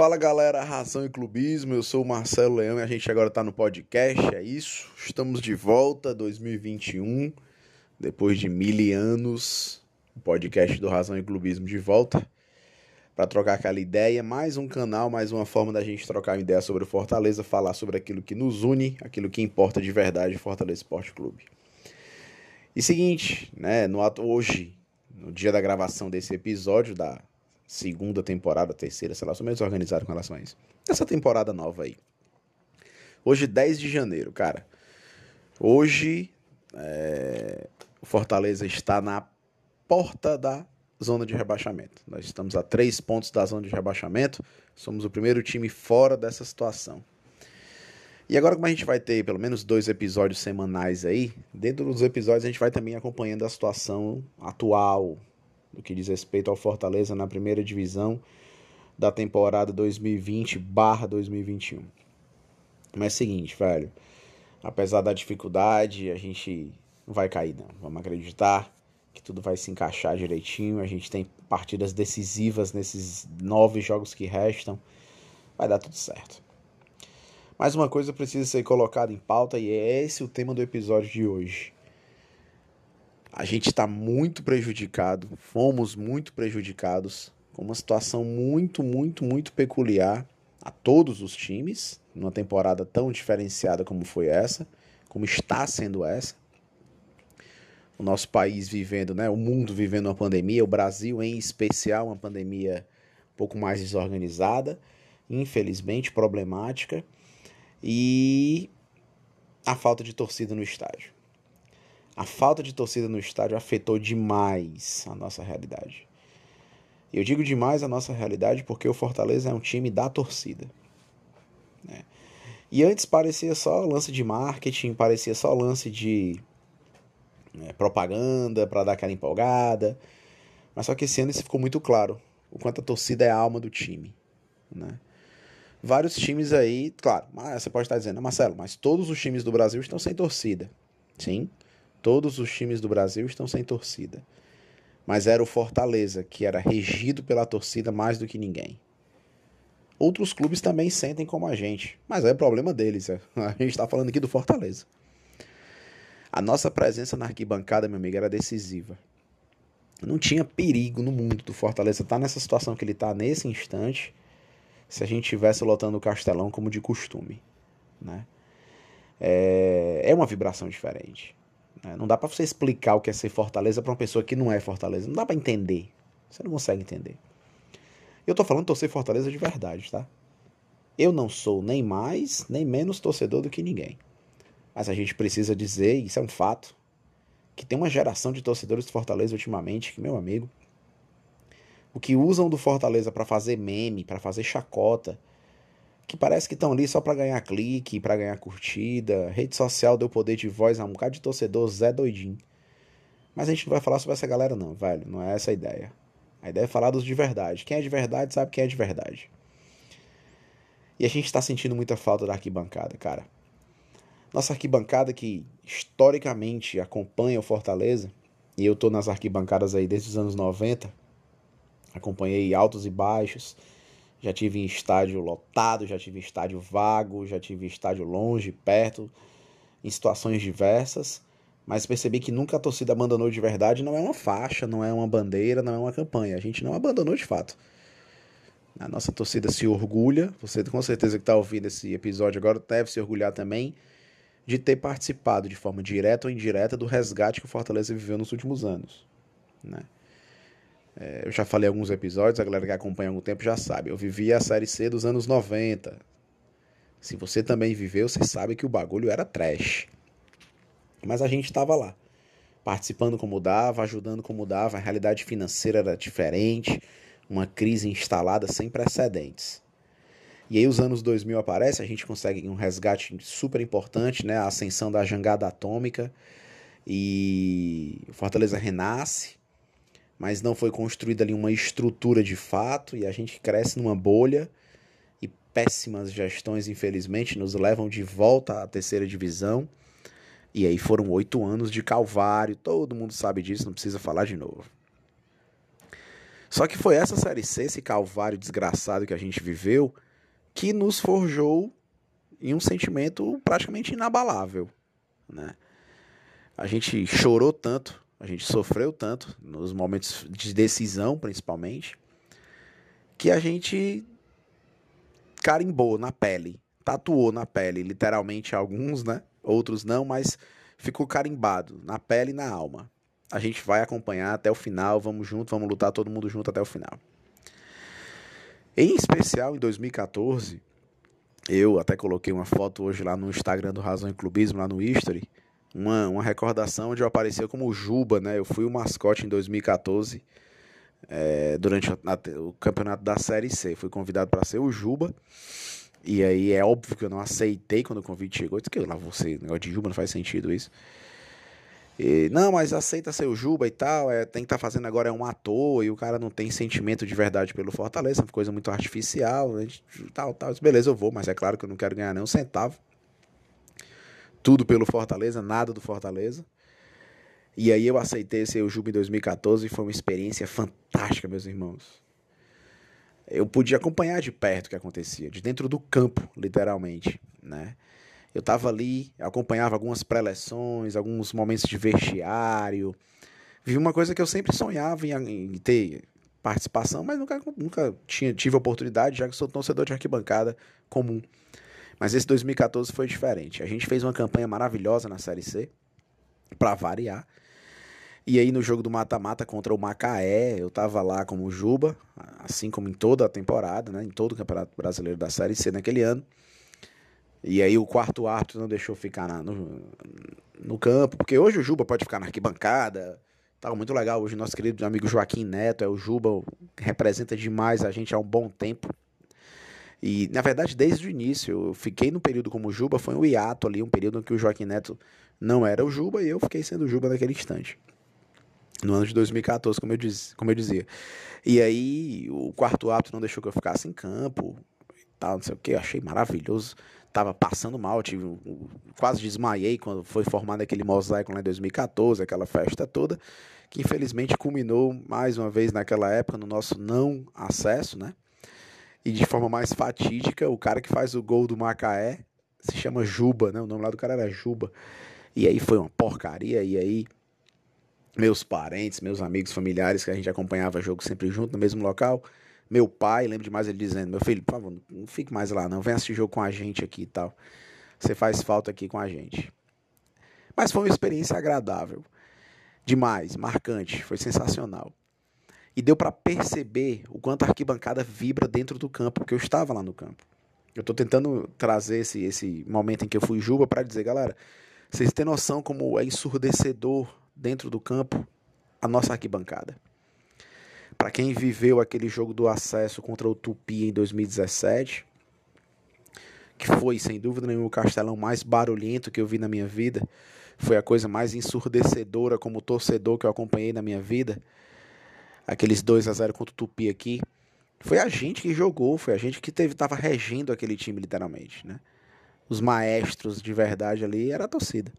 Fala galera, Razão e Clubismo, eu sou o Marcelo Leão e a gente agora tá no podcast, é isso? Estamos de volta, 2021, depois de mil anos, o podcast do Razão e Clubismo de volta, para trocar aquela ideia, mais um canal, mais uma forma da gente trocar uma ideia sobre o Fortaleza, falar sobre aquilo que nos une, aquilo que importa de verdade, Fortaleza Esporte Clube. E seguinte, né, no ato hoje, no dia da gravação desse episódio da segunda temporada, terceira, sei lá, sou meio desorganizado com relação a isso. Essa temporada nova aí. Hoje, 10 de janeiro, cara. Hoje, é, o Fortaleza está na porta da zona de rebaixamento. Nós estamos a três pontos da zona de rebaixamento. Somos o primeiro time fora dessa situação. E agora, como a gente vai ter pelo menos dois episódios semanais aí, dentro dos episódios a gente vai também acompanhando a situação atual, no que diz respeito ao Fortaleza na primeira divisão da temporada 2020/2021. Mas é o seguinte, velho, apesar da dificuldade, a gente não vai cair não. Vamos acreditar que tudo vai se encaixar direitinho. A gente tem partidas decisivas nesses nove jogos que restam. Vai dar tudo certo. Mais uma coisa precisa ser colocada em pauta e é esse o tema do episódio de hoje. A gente está muito prejudicado, fomos muito prejudicados, com uma situação muito, muito, muito peculiar a todos os times, numa temporada tão diferenciada como foi essa, como está sendo essa. O nosso país vivendo, né, o mundo vivendo uma pandemia, o Brasil em especial, uma pandemia um pouco mais desorganizada, infelizmente problemática, e a falta de torcida no estádio. A falta de torcida no estádio afetou demais a nossa realidade. Eu digo demais a nossa realidade porque o Fortaleza é um time da torcida. Né? E antes parecia só lance de marketing, parecia só lance de né, propaganda para dar aquela empolgada. Mas só que esse ano isso ficou muito claro o quanto a torcida é a alma do time. Né? Vários times aí, claro, você pode estar dizendo, Marcelo, mas todos os times do Brasil estão sem torcida. Sim, Todos os times do Brasil estão sem torcida. Mas era o Fortaleza, que era regido pela torcida mais do que ninguém. Outros clubes também sentem como a gente, mas é problema deles. É. A gente está falando aqui do Fortaleza. A nossa presença na arquibancada, meu amigo, era decisiva. Não tinha perigo no mundo do Fortaleza estar tá nessa situação que ele está nesse instante se a gente tivesse lotando o Castelão como de costume. Né? É, é uma vibração diferente. Né? Não dá para você explicar o que é ser Fortaleza para uma pessoa que não é Fortaleza. Não dá para entender. Você não consegue entender. Eu tô falando torcer Fortaleza de verdade, tá? Eu não sou nem mais, nem menos torcedor do que ninguém. Mas a gente precisa dizer, isso é um fato, que tem uma geração de torcedores do Fortaleza ultimamente, que, meu amigo, o que usam do Fortaleza para fazer meme, para fazer chacota, que parece que estão ali só para ganhar clique, para ganhar curtida. Rede social deu poder de voz a um bocado de torcedor Zé doidinho. Mas a gente não vai falar sobre essa galera não, velho. Não é essa a ideia. A ideia é falar dos de verdade. Quem é de verdade sabe quem é de verdade. E a gente está sentindo muita falta da arquibancada, cara. Nossa arquibancada que historicamente acompanha o Fortaleza, e eu tô nas arquibancadas aí desde os anos 90, acompanhei altos e baixos, já tive em estádio lotado, já tive em estádio vago, já tive em estádio longe, perto, em situações diversas. Mas percebi que nunca a torcida abandonou de verdade. Não é uma faixa, não é uma bandeira, não é uma campanha. A gente não abandonou de fato. A nossa torcida se orgulha. Você com certeza que está ouvindo esse episódio agora deve se orgulhar também de ter participado de forma direta ou indireta do resgate que o Fortaleza viveu nos últimos anos. Né? É, eu já falei alguns episódios, a galera que acompanha há algum tempo já sabe. Eu vivi a Série C dos anos 90. Se você também viveu, você sabe que o bagulho era trash. Mas a gente estava lá, participando como dava, ajudando como dava. A realidade financeira era diferente, uma crise instalada sem precedentes. E aí os anos 2000 aparecem, a gente consegue um resgate super importante, né? A ascensão da jangada atômica e Fortaleza renasce mas não foi construída ali uma estrutura de fato e a gente cresce numa bolha e péssimas gestões, infelizmente, nos levam de volta à terceira divisão. E aí foram oito anos de calvário, todo mundo sabe disso, não precisa falar de novo. Só que foi essa Série C, esse calvário desgraçado que a gente viveu, que nos forjou em um sentimento praticamente inabalável, né? A gente chorou tanto, a gente sofreu tanto, nos momentos de decisão principalmente, que a gente carimbou na pele, tatuou na pele, literalmente alguns, né? Outros não, mas ficou carimbado na pele e na alma. A gente vai acompanhar até o final, vamos junto, vamos lutar todo mundo junto até o final. Em especial em 2014, eu até coloquei uma foto hoje lá no Instagram do Razão e Clubismo, lá no History, uma, uma recordação onde eu apareci como Juba, né? Eu fui o mascote em 2014, é, durante a, a, o campeonato da Série C. Fui convidado para ser o Juba. E aí é óbvio que eu não aceitei quando o convite chegou. Eu disse que lá você, negócio de Juba não faz sentido isso. E, não, mas aceita ser o Juba e tal. É, tem que estar tá fazendo agora é um ator e o cara não tem sentimento de verdade pelo Fortaleza, é uma coisa muito artificial. Tal, tal. Disse, Beleza, eu vou, mas é claro que eu não quero ganhar nem um centavo. Tudo pelo Fortaleza, nada do Fortaleza. E aí eu aceitei ser o Juba em 2014 e foi uma experiência fantástica, meus irmãos eu podia acompanhar de perto o que acontecia, de dentro do campo, literalmente, né? Eu estava ali, acompanhava algumas preleções, alguns momentos de vestiário. Vi uma coisa que eu sempre sonhava em, em ter participação, mas nunca, nunca tinha, tive oportunidade, já que sou torcedor de arquibancada comum. Mas esse 2014 foi diferente. A gente fez uma campanha maravilhosa na Série C, para variar. E aí no jogo do mata-mata contra o Macaé, eu tava lá como Juba, assim como em toda a temporada, né, em todo o Campeonato Brasileiro da Série C naquele ano. E aí o quarto árbitro não deixou ficar na, no, no campo, porque hoje o Juba pode ficar na arquibancada. Tá muito legal hoje nosso querido amigo Joaquim Neto, é o Juba, representa demais a gente há um bom tempo. E, na verdade, desde o início, eu fiquei no período como Juba, foi um hiato ali, um período em que o Joaquim Neto não era o Juba e eu fiquei sendo o Juba naquele instante no ano de 2014, como eu, diz, como eu dizia. E aí o quarto árbitro não deixou que eu ficasse em campo e tal, não sei o que, achei maravilhoso. Tava passando mal, tive, quase desmaiei quando foi formado aquele mosaico lá em 2014, aquela festa toda, que infelizmente culminou mais uma vez naquela época no nosso não acesso, né? E de forma mais fatídica, o cara que faz o gol do Macaé se chama Juba, né? O nome lá do cara era Juba. E aí foi uma porcaria, e aí meus parentes, meus amigos, familiares que a gente acompanhava jogo sempre junto no mesmo local. Meu pai, lembro demais ele dizendo: Meu filho, por favor, não fique mais lá, não. Vem assistir jogo com a gente aqui e tal. Você faz falta aqui com a gente. Mas foi uma experiência agradável. Demais, marcante, foi sensacional. E deu para perceber o quanto a arquibancada vibra dentro do campo, porque eu estava lá no campo. Eu estou tentando trazer esse, esse momento em que eu fui Juba para dizer, galera, vocês têm noção como é ensurdecedor dentro do campo a nossa arquibancada. Para quem viveu aquele jogo do acesso contra o Tupi em 2017, que foi sem dúvida nenhuma o castelão mais barulhento que eu vi na minha vida, foi a coisa mais ensurdecedora como torcedor que eu acompanhei na minha vida. Aqueles 2 a 0 contra o Tupi aqui, foi a gente que jogou, foi a gente que teve tava regendo aquele time literalmente, né? Os maestros de verdade ali era a torcida.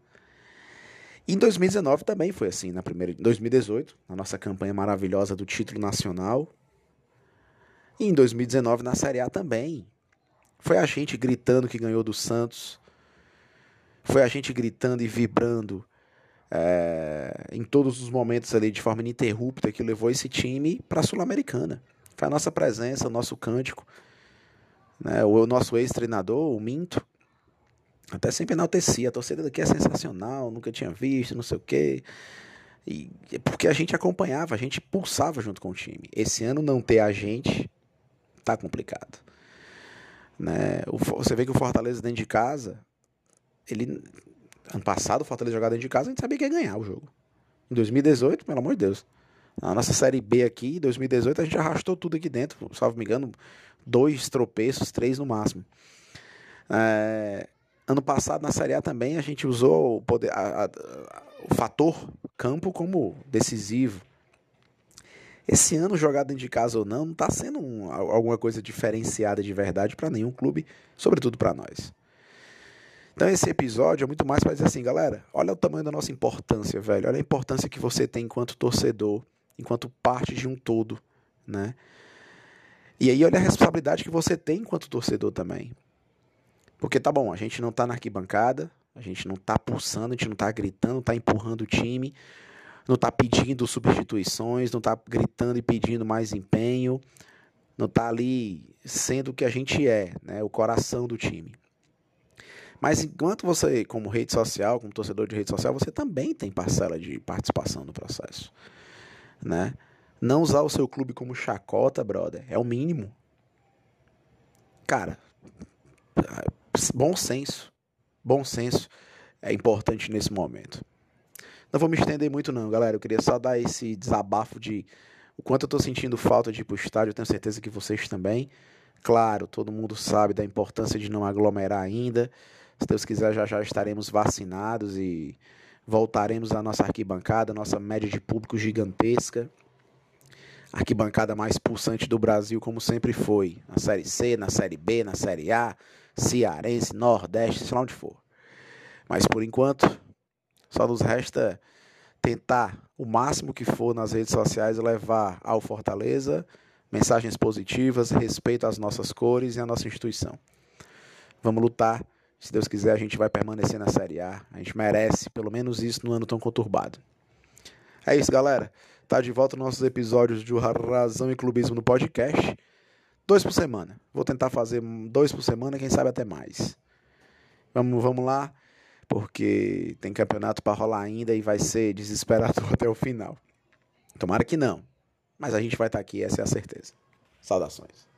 E em 2019 também foi assim, na primeira, em 2018, na nossa campanha maravilhosa do título nacional. E em 2019 na Série A também. Foi a gente gritando que ganhou do Santos. Foi a gente gritando e vibrando é, em todos os momentos ali de forma ininterrupta que levou esse time para a Sul-Americana. Foi a nossa presença, o nosso cântico. Né, o nosso ex-treinador, o Minto, até sempre enaltecia, a torcida daqui é sensacional, nunca tinha visto, não sei o quê. E é porque a gente acompanhava, a gente pulsava junto com o time. Esse ano não ter a gente tá complicado. Né? Você vê que o Fortaleza dentro de casa, ele ano passado o Fortaleza jogava dentro de casa, a gente sabia que ia ganhar o jogo. Em 2018, pelo amor de Deus. Na nossa série B aqui, em 2018, a gente arrastou tudo aqui dentro, salvo me engano, dois tropeços, três no máximo. É, Ano passado, na Série A também, a gente usou o, poder, a, a, o fator campo como decisivo. Esse ano, jogado dentro de casa ou não, não está sendo um, alguma coisa diferenciada de verdade para nenhum clube, sobretudo para nós. Então, esse episódio é muito mais para dizer assim, galera, olha o tamanho da nossa importância, velho. Olha a importância que você tem enquanto torcedor, enquanto parte de um todo, né? E aí olha a responsabilidade que você tem enquanto torcedor também. Porque tá bom, a gente não tá na arquibancada, a gente não tá pulsando, a gente não tá gritando, não tá empurrando o time, não tá pedindo substituições, não tá gritando e pedindo mais empenho, não tá ali sendo o que a gente é, né, o coração do time. Mas enquanto você, como rede social, como torcedor de rede social, você também tem parcela de participação no processo, né? Não usar o seu clube como chacota, brother, é o mínimo. Cara, bom senso. Bom senso é importante nesse momento. Não vou me estender muito não, galera. Eu queria só dar esse desabafo de o quanto eu tô sentindo falta de ir pro estádio. Eu tenho certeza que vocês também. Claro, todo mundo sabe da importância de não aglomerar ainda. Se Deus quiser, já já estaremos vacinados e voltaremos à nossa arquibancada, nossa média de público gigantesca. Arquibancada mais pulsante do Brasil, como sempre foi. Na Série C, na Série B, na Série A, Cearense, Nordeste, sei lá onde for. Mas por enquanto, só nos resta tentar o máximo que for nas redes sociais levar ao Fortaleza mensagens positivas, respeito às nossas cores e à nossa instituição. Vamos lutar. Se Deus quiser, a gente vai permanecer na Série A. A gente merece pelo menos isso no ano tão conturbado. É isso, galera. Tá de volta nossos episódios de Razão e Clubismo no podcast. Dois por semana. Vou tentar fazer dois por semana, quem sabe até mais. Vamos, vamos lá, porque tem campeonato para rolar ainda e vai ser desesperador até o final. Tomara que não. Mas a gente vai estar tá aqui, essa é a certeza. Saudações.